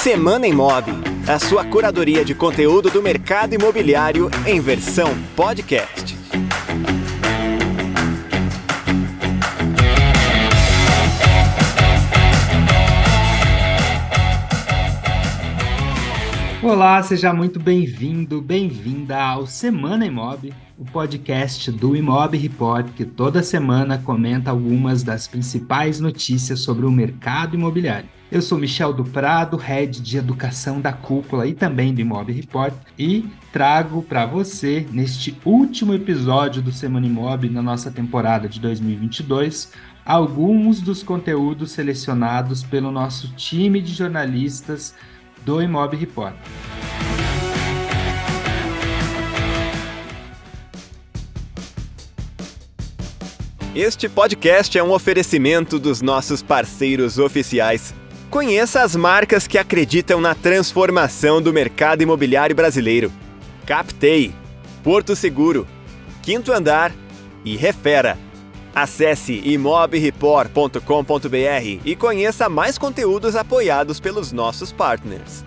Semana Imob, a sua curadoria de conteúdo do mercado imobiliário em versão podcast. Olá, seja muito bem-vindo, bem-vinda ao Semana Imob, o podcast do Imob Report, que toda semana comenta algumas das principais notícias sobre o mercado imobiliário. Eu sou Michel do Prado, head de educação da Cúpula e também do Imob Report, e trago para você, neste último episódio do Semana Imob na nossa temporada de 2022, alguns dos conteúdos selecionados pelo nosso time de jornalistas do Imob Report. Este podcast é um oferecimento dos nossos parceiros oficiais Conheça as marcas que acreditam na transformação do mercado imobiliário brasileiro. Captei, Porto Seguro, Quinto Andar e Refera. Acesse imobreport.com.br e conheça mais conteúdos apoiados pelos nossos partners.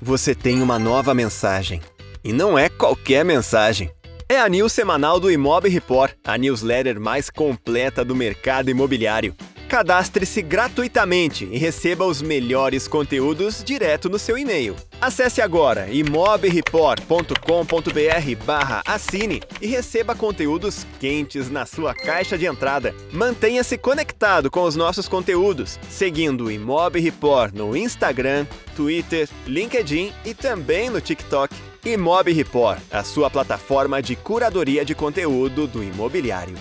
Você tem uma nova mensagem. E não é qualquer mensagem. É a news semanal do Imob Report, a newsletter mais completa do mercado imobiliário. Cadastre-se gratuitamente e receba os melhores conteúdos direto no seu e-mail. Acesse agora imobreport.com.br barra assine e receba conteúdos quentes na sua caixa de entrada. Mantenha-se conectado com os nossos conteúdos, seguindo o Imob Report no Instagram, Twitter, LinkedIn e também no TikTok. Imob Report, a sua plataforma de curadoria de conteúdo do imobiliário.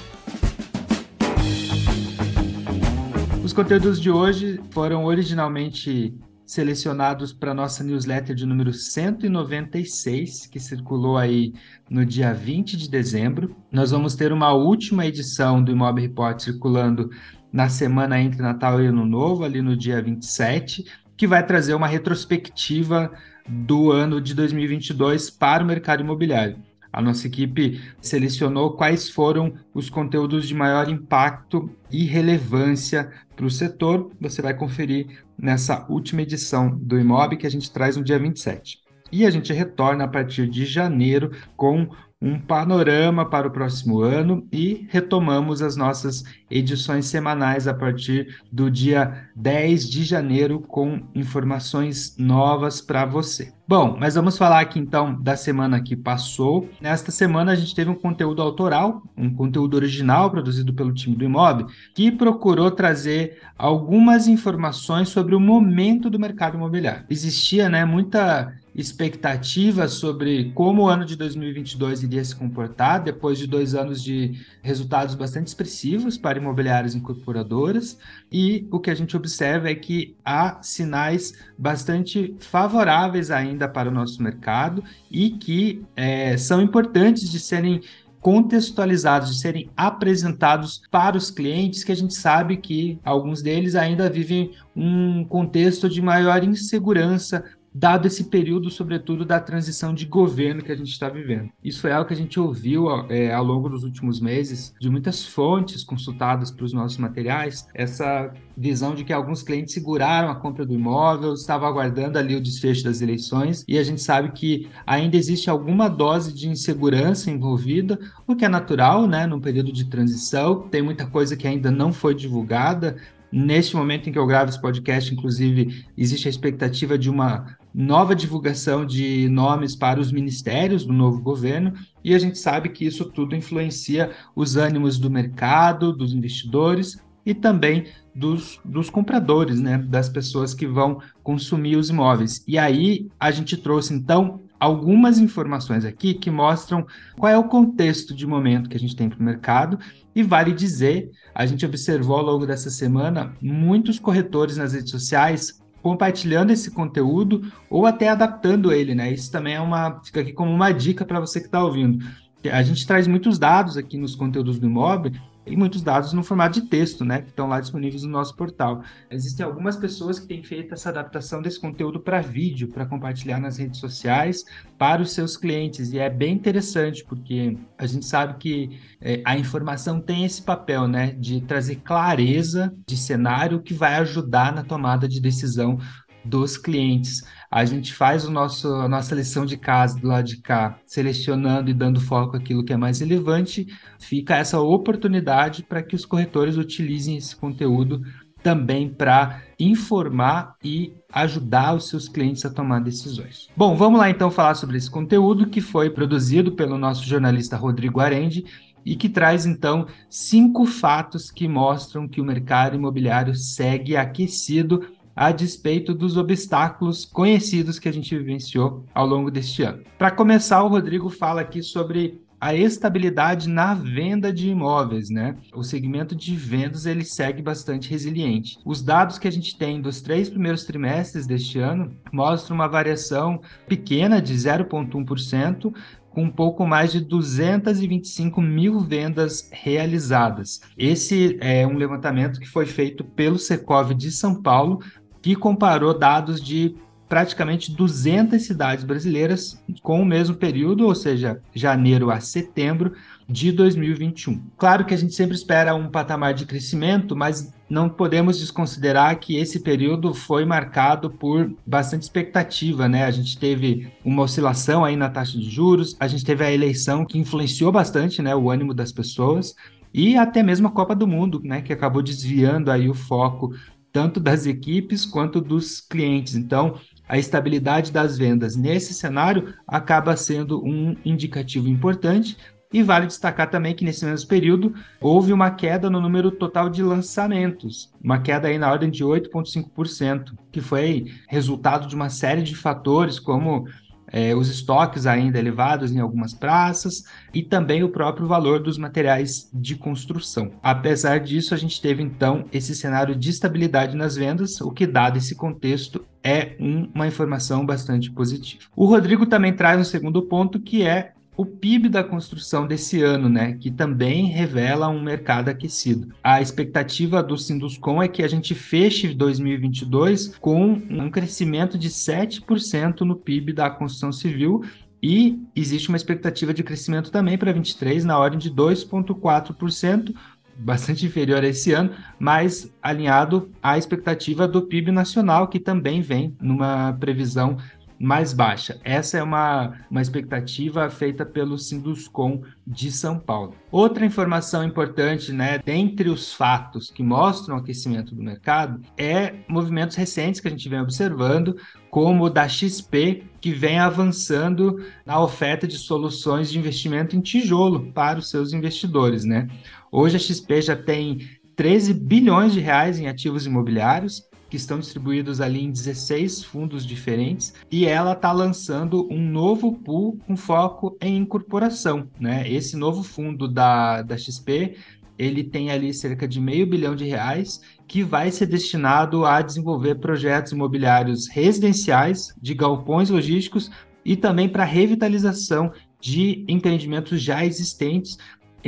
Os conteúdos de hoje foram originalmente selecionados para nossa newsletter de número 196, que circulou aí no dia 20 de dezembro. Nós vamos ter uma última edição do Imob Report circulando na semana entre Natal e Ano Novo, ali no dia 27, que vai trazer uma retrospectiva do ano de 2022 para o mercado imobiliário. A nossa equipe selecionou quais foram os conteúdos de maior impacto e relevância para o setor. Você vai conferir nessa última edição do Imob que a gente traz no dia 27. E a gente retorna a partir de janeiro com um panorama para o próximo ano e retomamos as nossas edições semanais a partir do dia 10 de janeiro com informações novas para você. Bom, mas vamos falar aqui então da semana que passou. Nesta semana a gente teve um conteúdo autoral, um conteúdo original produzido pelo time do Imob, que procurou trazer algumas informações sobre o momento do mercado imobiliário. Existia, né, muita expectativa sobre como o ano de 2022 iria se comportar depois de dois anos de resultados bastante expressivos para imobiliárias incorporadoras. E o que a gente observa é que há sinais bastante favoráveis ainda para o nosso mercado e que é, são importantes de serem contextualizados, de serem apresentados para os clientes, que a gente sabe que alguns deles ainda vivem um contexto de maior insegurança dado esse período, sobretudo, da transição de governo que a gente está vivendo. Isso é algo que a gente ouviu é, ao longo dos últimos meses, de muitas fontes consultadas para os nossos materiais, essa visão de que alguns clientes seguraram a compra do imóvel, estavam aguardando ali o desfecho das eleições, e a gente sabe que ainda existe alguma dose de insegurança envolvida, o que é natural, né, num período de transição, tem muita coisa que ainda não foi divulgada, Neste momento em que eu gravo esse podcast, inclusive, existe a expectativa de uma nova divulgação de nomes para os ministérios do novo governo, e a gente sabe que isso tudo influencia os ânimos do mercado, dos investidores e também dos, dos compradores, né, das pessoas que vão consumir os imóveis. E aí a gente trouxe, então, algumas informações aqui que mostram qual é o contexto de momento que a gente tem para o mercado. E vale dizer, a gente observou ao longo dessa semana muitos corretores nas redes sociais compartilhando esse conteúdo ou até adaptando ele, né? Isso também é uma fica aqui como uma dica para você que está ouvindo. A gente traz muitos dados aqui nos conteúdos do Imob e muitos dados no formato de texto, né, que estão lá disponíveis no nosso portal. Existem algumas pessoas que têm feito essa adaptação desse conteúdo para vídeo, para compartilhar nas redes sociais para os seus clientes, e é bem interessante, porque a gente sabe que é, a informação tem esse papel, né, de trazer clareza de cenário que vai ajudar na tomada de decisão dos clientes. A gente faz o nosso, a nossa lição de casa do lado de cá, selecionando e dando foco aquilo que é mais relevante. Fica essa oportunidade para que os corretores utilizem esse conteúdo também para informar e ajudar os seus clientes a tomar decisões. Bom, vamos lá então falar sobre esse conteúdo que foi produzido pelo nosso jornalista Rodrigo Arendi e que traz então cinco fatos que mostram que o mercado imobiliário segue aquecido a despeito dos obstáculos conhecidos que a gente vivenciou ao longo deste ano. Para começar, o Rodrigo fala aqui sobre a estabilidade na venda de imóveis, né? O segmento de vendas ele segue bastante resiliente. Os dados que a gente tem dos três primeiros trimestres deste ano mostram uma variação pequena de 0,1%, com um pouco mais de 225 mil vendas realizadas. Esse é um levantamento que foi feito pelo Secov de São Paulo que comparou dados de praticamente 200 cidades brasileiras com o mesmo período, ou seja, janeiro a setembro de 2021. Claro que a gente sempre espera um patamar de crescimento, mas não podemos desconsiderar que esse período foi marcado por bastante expectativa, né? A gente teve uma oscilação aí na taxa de juros, a gente teve a eleição que influenciou bastante, né, o ânimo das pessoas e até mesmo a Copa do Mundo, né, que acabou desviando aí o foco tanto das equipes quanto dos clientes. Então, a estabilidade das vendas nesse cenário acaba sendo um indicativo importante. E vale destacar também que nesse mesmo período houve uma queda no número total de lançamentos, uma queda aí na ordem de 8,5%, que foi resultado de uma série de fatores como é, os estoques ainda elevados em algumas praças e também o próprio valor dos materiais de construção. Apesar disso, a gente teve então esse cenário de estabilidade nas vendas, o que, dado esse contexto, é um, uma informação bastante positiva. O Rodrigo também traz um segundo ponto que é o PIB da construção desse ano, né, que também revela um mercado aquecido. A expectativa do Sinduscom é que a gente feche 2022 com um crescimento de 7% no PIB da construção civil e existe uma expectativa de crescimento também para 23 na ordem de 2,4%, bastante inferior a esse ano, mas alinhado à expectativa do PIB nacional, que também vem numa previsão mais baixa. Essa é uma, uma expectativa feita pelo Sinduscom de São Paulo. Outra informação importante, né, dentre os fatos que mostram o aquecimento do mercado, é movimentos recentes que a gente vem observando, como o da XP, que vem avançando na oferta de soluções de investimento em tijolo para os seus investidores, né? Hoje a XP já tem 13 bilhões de reais em ativos imobiliários, que estão distribuídos ali em 16 fundos diferentes, e ela está lançando um novo pool com foco em incorporação. Né? Esse novo fundo da, da XP ele tem ali cerca de meio bilhão de reais que vai ser destinado a desenvolver projetos imobiliários residenciais de galpões logísticos e também para revitalização de empreendimentos já existentes,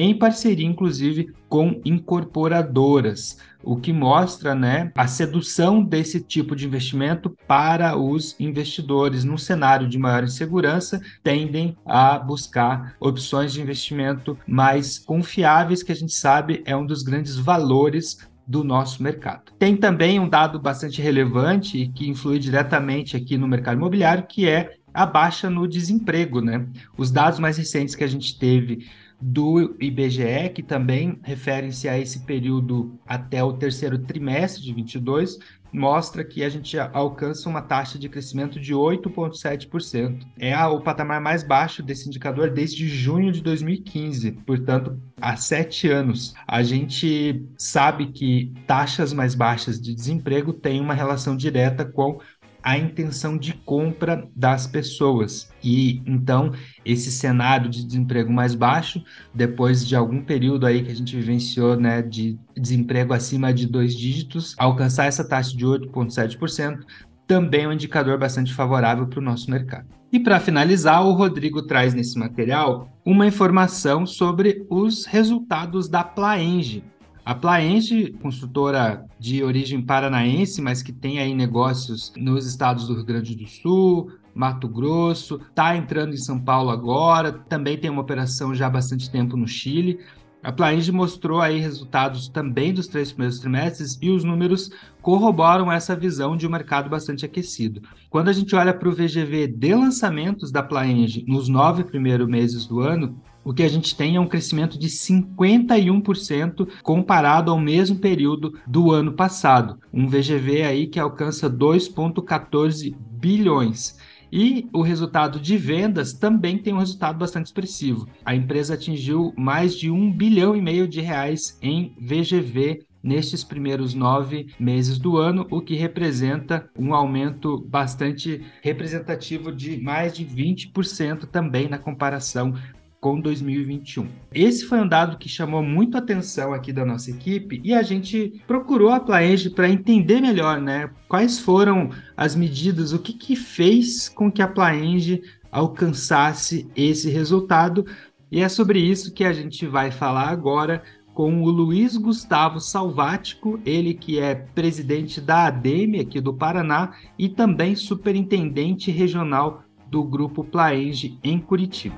em parceria, inclusive, com incorporadoras o que mostra né, a sedução desse tipo de investimento para os investidores. Num cenário de maior insegurança, tendem a buscar opções de investimento mais confiáveis, que a gente sabe é um dos grandes valores do nosso mercado. Tem também um dado bastante relevante que influi diretamente aqui no mercado imobiliário, que é a baixa no desemprego, né? Os dados mais recentes que a gente teve do IBGE, que também referem-se a esse período até o terceiro trimestre de 22, mostra que a gente alcança uma taxa de crescimento de 8,7%. É o patamar mais baixo desse indicador desde junho de 2015, portanto, há sete anos. A gente sabe que taxas mais baixas de desemprego têm uma relação direta com a intenção de compra das pessoas. E então, esse cenário de desemprego mais baixo, depois de algum período aí que a gente vivenciou, né, de desemprego acima de dois dígitos, alcançar essa taxa de 8,7%, também é um indicador bastante favorável para o nosso mercado. E para finalizar, o Rodrigo traz nesse material uma informação sobre os resultados da Plaenge. A Plaenge, construtora de origem paranaense, mas que tem aí negócios nos estados do Rio Grande do Sul, Mato Grosso, está entrando em São Paulo agora, também tem uma operação já há bastante tempo no Chile. A Plainge mostrou aí resultados também dos três primeiros trimestres e os números corroboram essa visão de um mercado bastante aquecido. Quando a gente olha para o VGV de lançamentos da Plainge nos nove primeiros meses do ano, o que a gente tem é um crescimento de 51% comparado ao mesmo período do ano passado. Um VGV aí que alcança 2,14 bilhões. E o resultado de vendas também tem um resultado bastante expressivo. A empresa atingiu mais de um bilhão e meio de reais em VGV nestes primeiros nove meses do ano, o que representa um aumento bastante representativo de mais de 20% também na comparação com 2021. Esse foi um dado que chamou muito a atenção aqui da nossa equipe e a gente procurou a Plaenge para entender melhor, né? Quais foram as medidas, o que, que fez com que a Plaenge alcançasse esse resultado. E é sobre isso que a gente vai falar agora com o Luiz Gustavo Salvático, ele que é presidente da ADEME aqui do Paraná e também superintendente regional do Grupo Plaenge em Curitiba.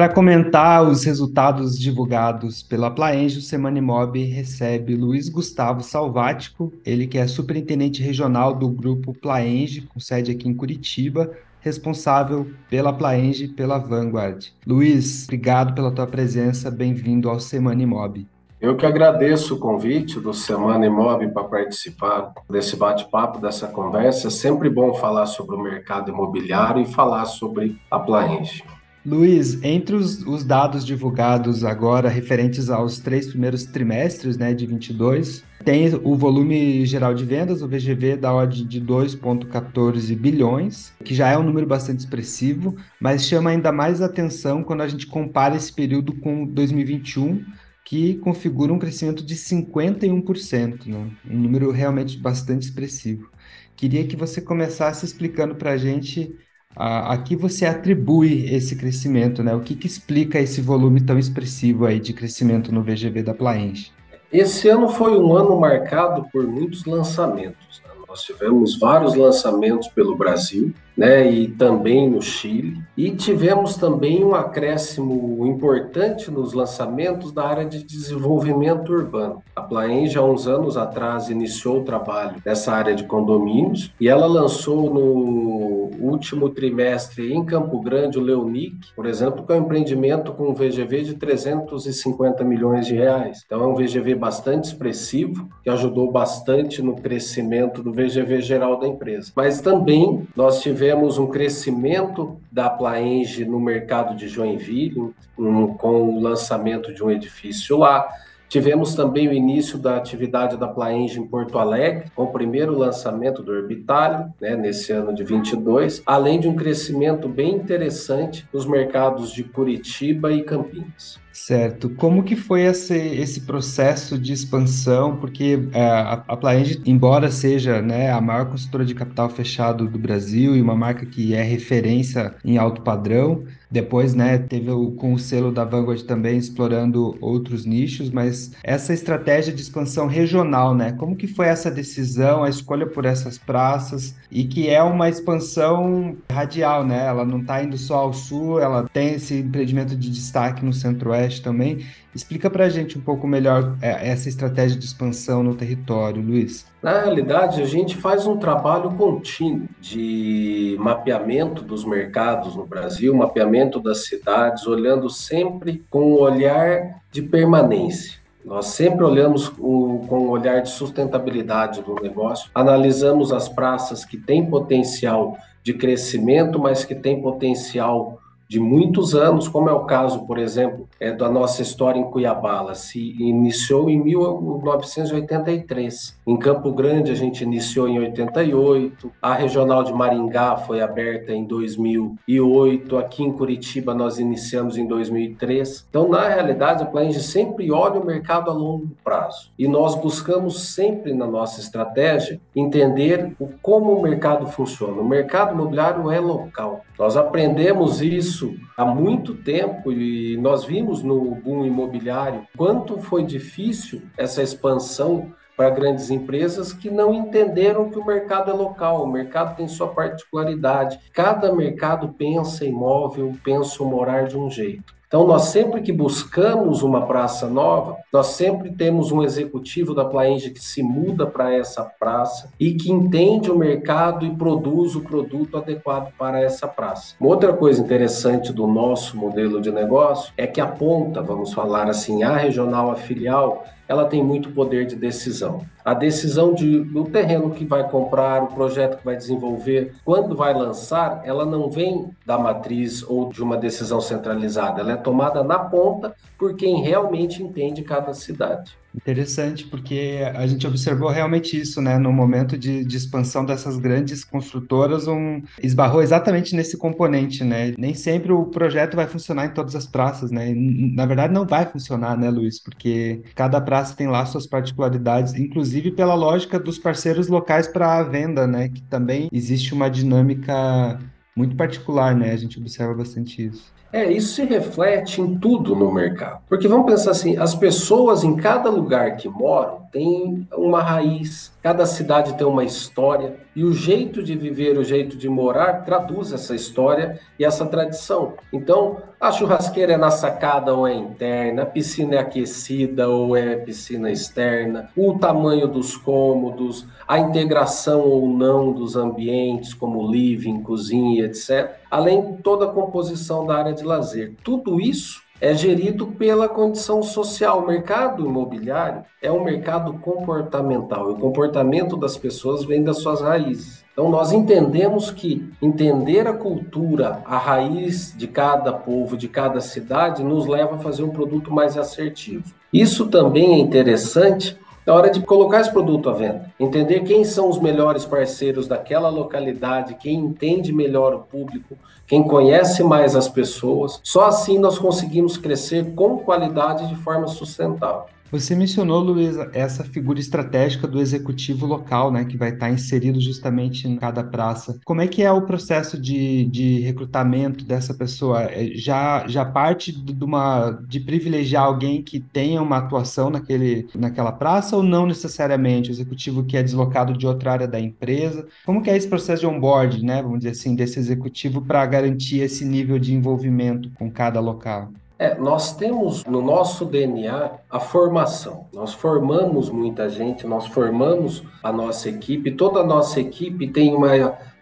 Para comentar os resultados divulgados pela Plaenge, o Semana Imob recebe Luiz Gustavo Salvático, ele que é superintendente regional do grupo Plaenge, com sede aqui em Curitiba, responsável pela Plaenge e pela Vanguard. Luiz, obrigado pela tua presença, bem-vindo ao Semana Imob. Eu que agradeço o convite do Semana Imóvel para participar desse bate-papo, dessa conversa. É sempre bom falar sobre o mercado imobiliário e falar sobre a Plaenge. Luiz, entre os, os, dados divulgados agora referentes aos três primeiros trimestres né, de 22, tem o volume geral de vendas, o VGV, da ordem de 2,14 bilhões, que já é um número bastante expressivo, mas chama ainda mais atenção quando a gente compara esse período com 2021, que configura um crescimento de 51%, né? um número realmente bastante expressivo. Queria que você começasse explicando para a gente a, a que você atribui esse crescimento, né? O que, que explica esse volume tão expressivo aí de crescimento no VGV da Plaenge? Esse ano foi um ano marcado por muitos lançamentos. Né? Nós tivemos vários lançamentos pelo Brasil, né, e também no Chile. E tivemos também um acréscimo importante nos lançamentos da área de desenvolvimento urbano. A Plaenge, há uns anos atrás, iniciou o trabalho nessa área de condomínios e ela lançou no último trimestre em Campo Grande o Leonic, por exemplo, que é um empreendimento com um VGV de 350 milhões de reais. Então é um VGV bastante expressivo, que ajudou bastante no crescimento do VGV geral da empresa. Mas também nós tivemos tivemos um crescimento da Plaenge no mercado de Joinville, um, com o lançamento de um edifício lá. Tivemos também o início da atividade da Plaenge em Porto Alegre, com o primeiro lançamento do Orbitalho, né, nesse ano de 22, além de um crescimento bem interessante nos mercados de Curitiba e Campinas. Certo. Como que foi esse, esse processo de expansão? Porque é, a, a embora seja né, a maior consultora de capital fechado do Brasil e uma marca que é referência em alto padrão, depois, né, teve o, com o selo da Vanguard também explorando outros nichos, mas essa estratégia de expansão regional, né, como que foi essa decisão, a escolha por essas praças e que é uma expansão radial, né? Ela não está indo só ao sul, ela tem esse empreendimento de destaque no centro-oeste Centro-Oeste também. Explica para a gente um pouco melhor é, essa estratégia de expansão no território, Luiz. Na realidade, a gente faz um trabalho contínuo de mapeamento dos mercados no Brasil, mapeamento das cidades, olhando sempre com um olhar de permanência. Nós sempre olhamos com um olhar de sustentabilidade do negócio, analisamos as praças que têm potencial de crescimento, mas que têm potencial de muitos anos, como é o caso, por exemplo, é da nossa história em Cuiabá. Ela se iniciou em 1983. Em Campo Grande, a gente iniciou em 88. A regional de Maringá foi aberta em 2008. Aqui em Curitiba, nós iniciamos em 2003. Então, na realidade, a Plaenge sempre olha o mercado a longo prazo. E nós buscamos sempre, na nossa estratégia, entender o, como o mercado funciona. O mercado imobiliário é local. Nós aprendemos isso isso há muito tempo e nós vimos no boom imobiliário quanto foi difícil essa expansão para grandes empresas que não entenderam que o mercado é local, o mercado tem sua particularidade. Cada mercado pensa imóvel, pensa morar de um jeito. Então, nós sempre que buscamos uma praça nova, nós sempre temos um executivo da Plaenge que se muda para essa praça e que entende o mercado e produz o produto adequado para essa praça. Uma outra coisa interessante do nosso modelo de negócio é que a ponta, vamos falar assim, a regional, a filial, ela tem muito poder de decisão. A decisão de, do terreno que vai comprar, o projeto que vai desenvolver, quando vai lançar, ela não vem da matriz ou de uma decisão centralizada, ela é tomada na ponta por quem realmente entende cada cidade. Interessante, porque a gente observou realmente isso, né? No momento de, de expansão dessas grandes construtoras, um, esbarrou exatamente nesse componente, né? Nem sempre o projeto vai funcionar em todas as praças, né? Na verdade, não vai funcionar, né, Luiz? Porque cada praça tem lá suas particularidades, inclusive pela lógica dos parceiros locais para a venda, né? Que também existe uma dinâmica muito particular, né? A gente observa bastante isso. É, isso se reflete em tudo no mercado. Porque vamos pensar assim, as pessoas em cada lugar que moram têm uma raiz, cada cidade tem uma história, e o jeito de viver, o jeito de morar traduz essa história e essa tradição. Então, a churrasqueira é na sacada ou é interna, a piscina é aquecida ou é piscina externa, o tamanho dos cômodos, a integração ou não dos ambientes, como living, cozinha, etc. Além de toda a composição da área de lazer. Tudo isso é gerido pela condição social. O mercado imobiliário é um mercado comportamental e o comportamento das pessoas vem das suas raízes. Então, nós entendemos que entender a cultura, a raiz de cada povo, de cada cidade, nos leva a fazer um produto mais assertivo. Isso também é interessante na hora de colocar esse produto à venda. Entender quem são os melhores parceiros daquela localidade, quem entende melhor o público, quem conhece mais as pessoas. Só assim nós conseguimos crescer com qualidade de forma sustentável. Você mencionou, Luiz, essa figura estratégica do executivo local, né, que vai estar inserido justamente em cada praça. Como é que é o processo de, de recrutamento dessa pessoa? É, já, já parte de, uma, de privilegiar alguém que tenha uma atuação naquele, naquela praça ou não necessariamente? O executivo que é deslocado de outra área da empresa? Como que é esse processo de onboard, né, vamos dizer assim, desse executivo para garantir esse nível de envolvimento com cada local? É, nós temos no nosso DNA a formação. Nós formamos muita gente, nós formamos a nossa equipe, toda a nossa equipe tem uma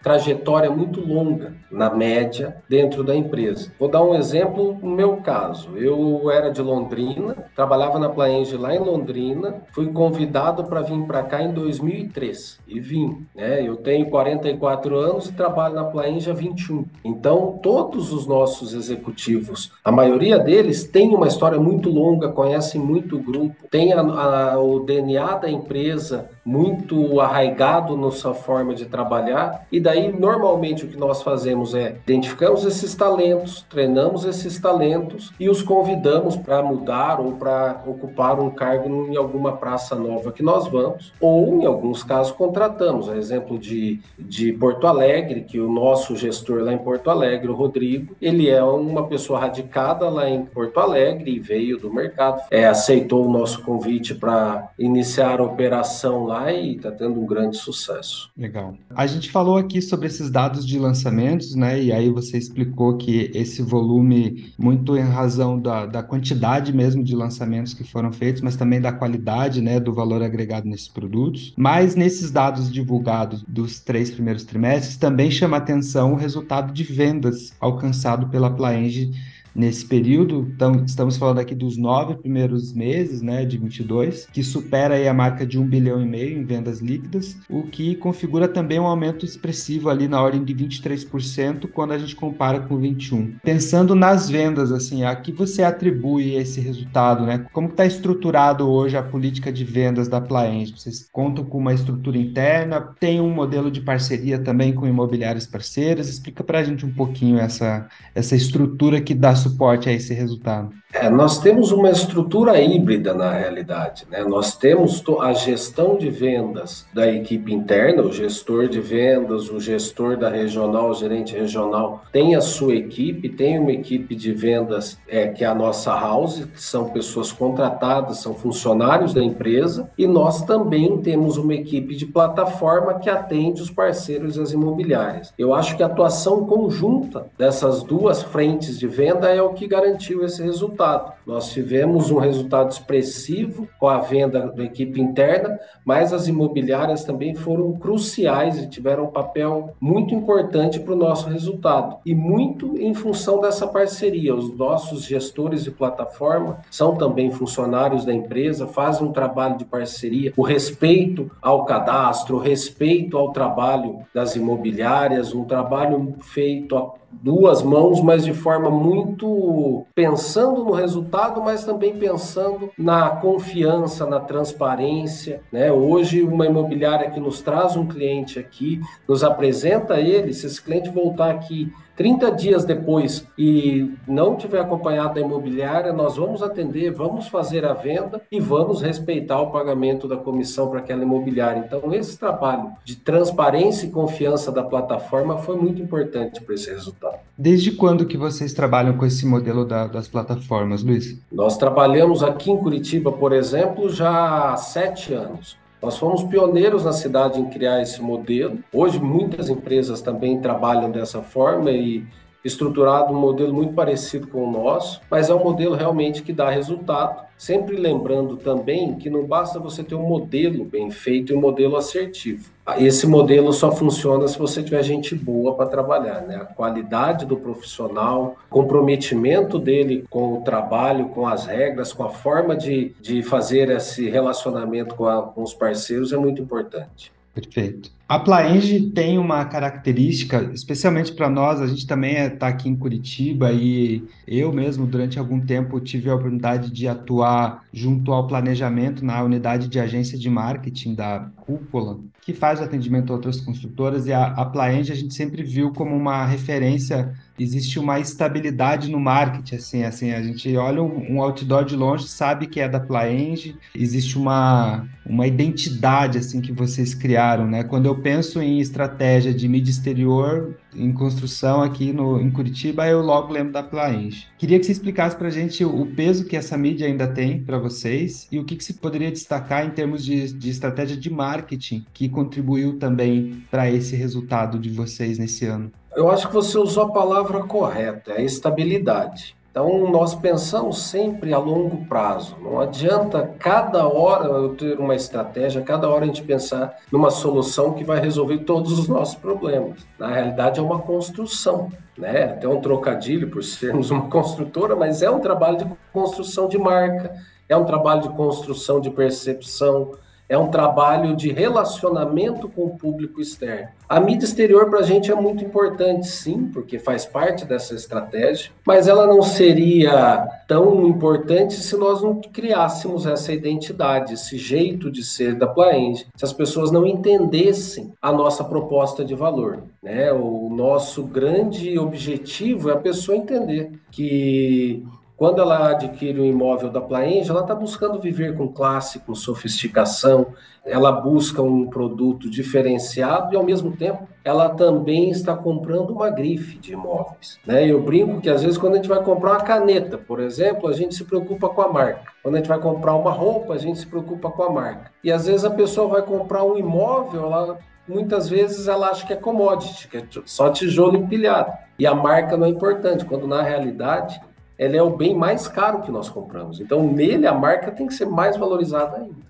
trajetória muito longa, na média, dentro da empresa. Vou dar um exemplo no meu caso. Eu era de Londrina, trabalhava na Plaenge lá em Londrina, fui convidado para vir para cá em 2003 e vim. Né? Eu tenho 44 anos e trabalho na Plaenge há 21. Então, todos os nossos executivos, a maioria deles tem uma história muito longa, conhecem muito o grupo, tem a, a, o DNA da empresa muito arraigado na sua forma de trabalhar e daí, normalmente, o que nós fazemos é identificamos esses talentos, treinamos esses talentos e os convidamos para mudar ou para ocupar um cargo em alguma praça nova que nós vamos, ou em alguns casos contratamos. A exemplo de, de Porto Alegre, que o nosso gestor lá em Porto Alegre, o Rodrigo, ele é uma pessoa radicada lá em Porto Alegre e veio do mercado. É aceitou o nosso convite para iniciar a operação lá e está tendo um grande sucesso. Legal. A gente falou aqui sobre esses dados de lançamentos, né? E aí você explicou que esse volume, muito em razão da, da quantidade mesmo de lançamentos que foram feitos, mas também da qualidade, né? Do valor agregado nesses produtos. Mas nesses dados divulgados dos três primeiros trimestres, também chama atenção o resultado de vendas alcançado pela Plaenge nesse período. Então, estamos falando aqui dos nove primeiros meses né, de 22, que supera aí a marca de um bilhão e meio em vendas líquidas, o que configura também um aumento expressivo ali na ordem de 23% quando a gente compara com 21. Pensando nas vendas, assim, a que você atribui esse resultado, né? Como está estruturado hoje a política de vendas da Plaenge? Vocês contam com uma estrutura interna? Tem um modelo de parceria também com imobiliários parceiras? Explica para a gente um pouquinho essa, essa estrutura que dá suporte a esse resultado? É, nós temos uma estrutura híbrida na realidade. Né? Nós temos a gestão de vendas da equipe interna, o gestor de vendas, o gestor da regional, o gerente regional, tem a sua equipe, tem uma equipe de vendas é, que é a nossa house, que são pessoas contratadas, são funcionários da empresa, e nós também temos uma equipe de plataforma que atende os parceiros e as imobiliárias. Eu acho que a atuação conjunta dessas duas frentes de venda é o que garantiu esse resultado. Nós tivemos um resultado expressivo com a venda da equipe interna, mas as imobiliárias também foram cruciais e tiveram um papel muito importante para o nosso resultado. E muito em função dessa parceria. Os nossos gestores de plataforma são também funcionários da empresa, fazem um trabalho de parceria, o respeito ao cadastro, o respeito ao trabalho das imobiliárias, um trabalho feito a duas mãos, mas de forma muito pensando no resultado, mas também pensando na confiança, na transparência. Né? Hoje, uma imobiliária que nos traz um cliente aqui, nos apresenta ele, se esse cliente voltar aqui 30 dias depois e não tiver acompanhado a imobiliária, nós vamos atender, vamos fazer a venda e vamos respeitar o pagamento da comissão para aquela imobiliária. Então, esse trabalho de transparência e confiança da plataforma foi muito importante para esse resultado. Desde quando que vocês trabalham com esse modelo da, das plataformas, Luiz? Nós trabalhamos aqui em Curitiba, por exemplo, já há sete anos. Nós fomos pioneiros na cidade em criar esse modelo. Hoje, muitas empresas também trabalham dessa forma e estruturado um modelo muito parecido com o nosso, mas é um modelo realmente que dá resultado. Sempre lembrando também que não basta você ter um modelo bem feito e um modelo assertivo. Esse modelo só funciona se você tiver gente boa para trabalhar, né? A qualidade do profissional, comprometimento dele com o trabalho, com as regras, com a forma de, de fazer esse relacionamento com, a, com os parceiros é muito importante. Perfeito. A Plaenge tem uma característica, especialmente para nós, a gente também está é, aqui em Curitiba e eu mesmo, durante algum tempo, tive a oportunidade de atuar junto ao planejamento na unidade de agência de marketing da Cúpula, que faz o atendimento a outras construtoras, e a, a a gente sempre viu como uma referência existe uma estabilidade no marketing, assim, assim, a gente olha um, um outdoor de longe, sabe que é da Plaenge, existe uma, uma identidade, assim, que vocês criaram, né? Quando eu penso em estratégia de mídia exterior, em construção aqui no, em Curitiba, eu logo lembro da Plaenge. Queria que você explicasse para a gente o peso que essa mídia ainda tem para vocês e o que, que se poderia destacar em termos de, de estratégia de marketing que contribuiu também para esse resultado de vocês nesse ano. Eu acho que você usou a palavra correta, é estabilidade. Então, nós pensamos sempre a longo prazo. Não adianta cada hora eu ter uma estratégia, cada hora a gente pensar numa solução que vai resolver todos os nossos problemas. Na realidade, é uma construção. Né? Até um trocadilho por sermos uma construtora, mas é um trabalho de construção de marca, é um trabalho de construção de percepção, é um trabalho de relacionamento com o público externo. A mídia exterior para a gente é muito importante, sim, porque faz parte dessa estratégia, mas ela não seria tão importante se nós não criássemos essa identidade, esse jeito de ser da Plaenge, se as pessoas não entendessem a nossa proposta de valor. Né? O nosso grande objetivo é a pessoa entender que quando ela adquire um imóvel da Plaenge, ela está buscando viver com classe, com sofisticação, ela busca um produto diferenciado e, ao mesmo tempo, ela também está comprando uma grife de imóveis. Né? Eu brinco que, às vezes, quando a gente vai comprar uma caneta, por exemplo, a gente se preocupa com a marca. Quando a gente vai comprar uma roupa, a gente se preocupa com a marca. E, às vezes, a pessoa vai comprar um imóvel, ela muitas vezes ela acha que é commodity, que é só tijolo empilhado. E a marca não é importante, quando na realidade ela é o bem mais caro que nós compramos. Então, nele, a marca tem que ser mais valorizada ainda.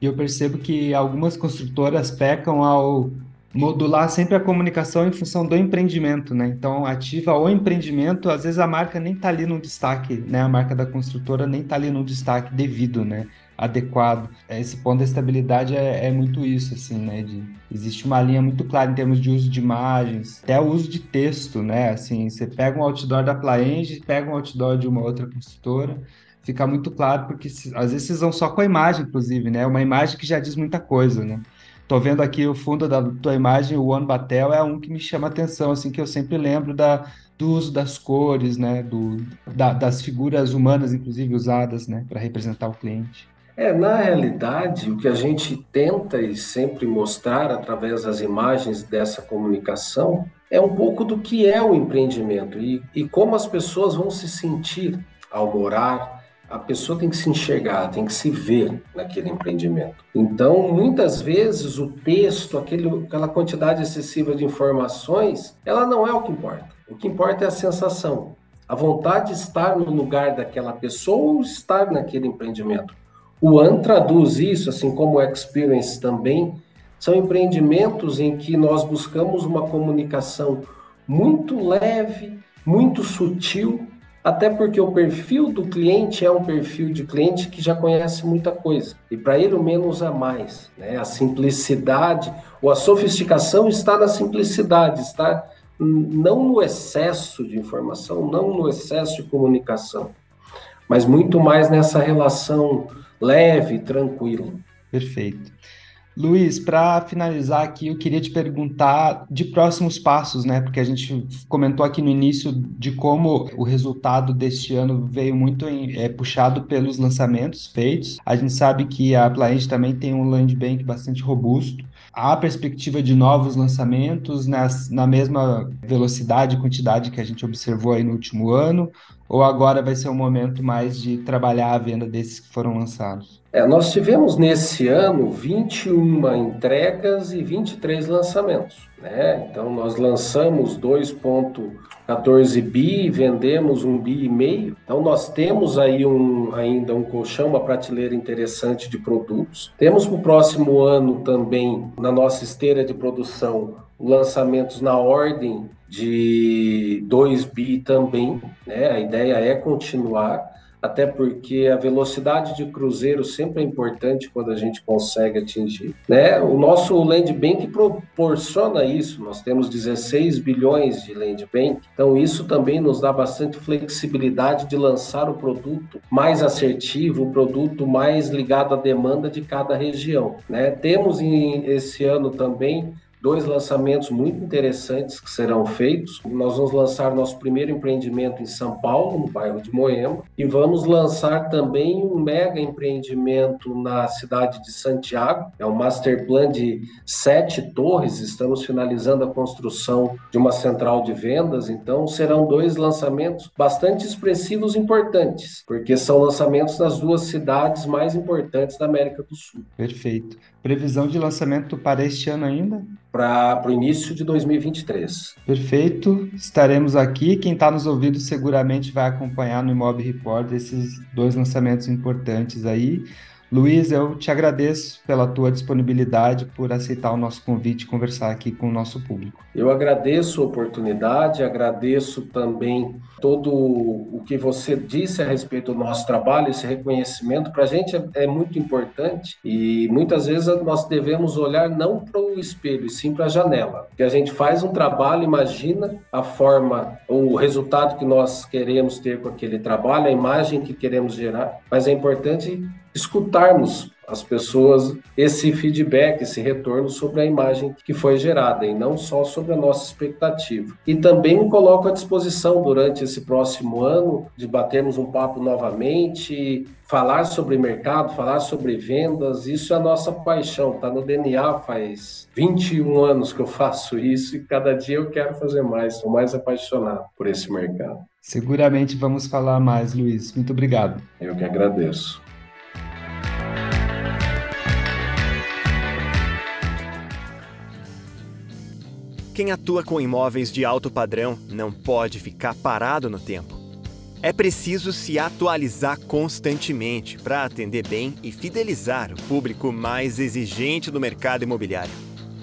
E eu percebo que algumas construtoras pecam ao modular sempre a comunicação em função do empreendimento, né? Então, ativa o empreendimento, às vezes a marca nem está ali no destaque, né? A marca da construtora nem está ali no destaque devido, né? Adequado. Esse ponto da estabilidade é, é muito isso, assim, né? De, existe uma linha muito clara em termos de uso de imagens, até o uso de texto, né? Assim, você pega um outdoor da Plaenge, pega um outdoor de uma outra construtora, fica muito claro, porque às vezes vocês vão só com a imagem, inclusive, né? Uma imagem que já diz muita coisa, né? Tô vendo aqui o fundo da tua imagem, o One Batel é um que me chama atenção, assim, que eu sempre lembro da, do uso das cores, né, do, da, das figuras humanas, inclusive, usadas, né, para representar o cliente. É, na realidade, o que a gente tenta e sempre mostrar através das imagens dessa comunicação é um pouco do que é o empreendimento e, e como as pessoas vão se sentir ao morar, a pessoa tem que se enxergar, tem que se ver naquele empreendimento. Então, muitas vezes, o texto, aquele, aquela quantidade excessiva de informações, ela não é o que importa. O que importa é a sensação, a vontade de estar no lugar daquela pessoa ou estar naquele empreendimento. O AN traduz isso, assim como o Experience também, são empreendimentos em que nós buscamos uma comunicação muito leve, muito sutil, até porque o perfil do cliente é um perfil de cliente que já conhece muita coisa. E para ele o menos é mais. Né? A simplicidade ou a sofisticação está na simplicidade, está não no excesso de informação, não no excesso de comunicação, mas muito mais nessa relação leve, tranquila. Perfeito. Luiz, para finalizar aqui, eu queria te perguntar de próximos passos, né? Porque a gente comentou aqui no início de como o resultado deste ano veio muito em, é, puxado pelos lançamentos feitos. A gente sabe que a Plaente também tem um land bank bastante robusto. Há perspectiva de novos lançamentos nas, na mesma velocidade e quantidade que a gente observou aí no último ano? Ou agora vai ser um momento mais de trabalhar a venda desses que foram lançados? É, nós tivemos nesse ano 21 entregas e 23 lançamentos. Né? Então, nós lançamos 2,14 bi, vendemos um bi e meio. Então, nós temos aí um, ainda um colchão, uma prateleira interessante de produtos. Temos para o próximo ano também, na nossa esteira de produção, lançamentos na ordem de 2 bi também. Né? A ideia é continuar até porque a velocidade de cruzeiro sempre é importante quando a gente consegue atingir. Né? O nosso Land Bank proporciona isso, nós temos 16 bilhões de Land Bank, então isso também nos dá bastante flexibilidade de lançar o produto mais assertivo, o produto mais ligado à demanda de cada região. Né? Temos em, esse ano também dois lançamentos muito interessantes que serão feitos. Nós vamos lançar nosso primeiro empreendimento em São Paulo, no bairro de Moema, e vamos lançar também um mega empreendimento na cidade de Santiago. É um master plan de sete torres. Estamos finalizando a construção de uma central de vendas, então serão dois lançamentos bastante expressivos e importantes, porque são lançamentos nas duas cidades mais importantes da América do Sul. Perfeito. Previsão de lançamento para este ano ainda? Para o início de 2023. Perfeito. Estaremos aqui. Quem está nos ouvindo seguramente vai acompanhar no Imob Report esses dois lançamentos importantes aí. Luiz, eu te agradeço pela tua disponibilidade, por aceitar o nosso convite e conversar aqui com o nosso público. Eu agradeço a oportunidade, agradeço também todo o que você disse a respeito do nosso trabalho, esse reconhecimento para a gente é, é, muito importante e muitas vezes nós devemos olhar não para o espelho, sim para a janela. Que a gente faz um trabalho, imagina a forma, o resultado que nós queremos ter com aquele trabalho, a imagem que queremos gerar, mas é importante escutarmos às pessoas esse feedback, esse retorno sobre a imagem que foi gerada e não só sobre a nossa expectativa. E também coloco à disposição durante esse próximo ano de batermos um papo novamente, falar sobre mercado, falar sobre vendas, isso é a nossa paixão, está no DNA faz 21 anos que eu faço isso e cada dia eu quero fazer mais, estou mais apaixonado por esse mercado. Seguramente vamos falar mais, Luiz. Muito obrigado. Eu que agradeço. Quem atua com imóveis de alto padrão não pode ficar parado no tempo. É preciso se atualizar constantemente para atender bem e fidelizar o público mais exigente do mercado imobiliário.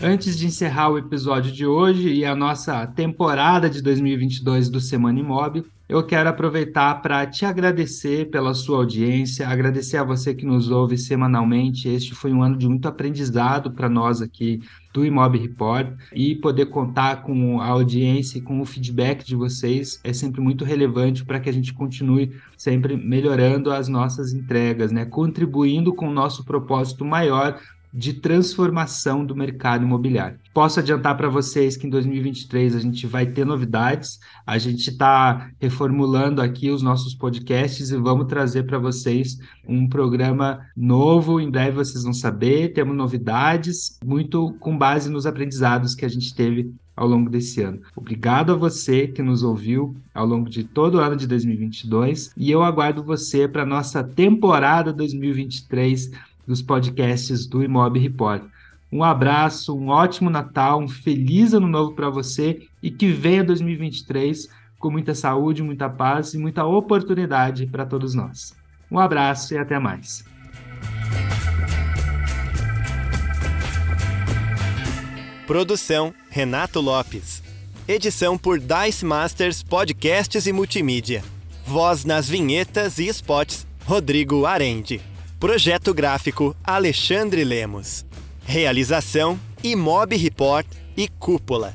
Antes de encerrar o episódio de hoje e a nossa temporada de 2022 do Semana Imóvel, eu quero aproveitar para te agradecer pela sua audiência, agradecer a você que nos ouve semanalmente. Este foi um ano de muito aprendizado para nós aqui do Imob Report e poder contar com a audiência e com o feedback de vocês é sempre muito relevante para que a gente continue sempre melhorando as nossas entregas, né? contribuindo com o nosso propósito maior de transformação do mercado imobiliário. Posso adiantar para vocês que em 2023 a gente vai ter novidades, a gente está reformulando aqui os nossos podcasts e vamos trazer para vocês um programa novo. Em breve vocês vão saber, temos novidades, muito com base nos aprendizados que a gente teve ao longo desse ano. Obrigado a você que nos ouviu ao longo de todo o ano de 2022 e eu aguardo você para nossa temporada 2023 dos podcasts do Imob Report. Um abraço, um ótimo Natal, um feliz ano novo para você e que venha 2023 com muita saúde, muita paz e muita oportunidade para todos nós. Um abraço e até mais. Produção Renato Lopes. Edição por Dice Masters Podcasts e Multimídia. Voz nas vinhetas e spots Rodrigo Arende. Projeto gráfico Alexandre Lemos. Realização Imob Report e Cúpula.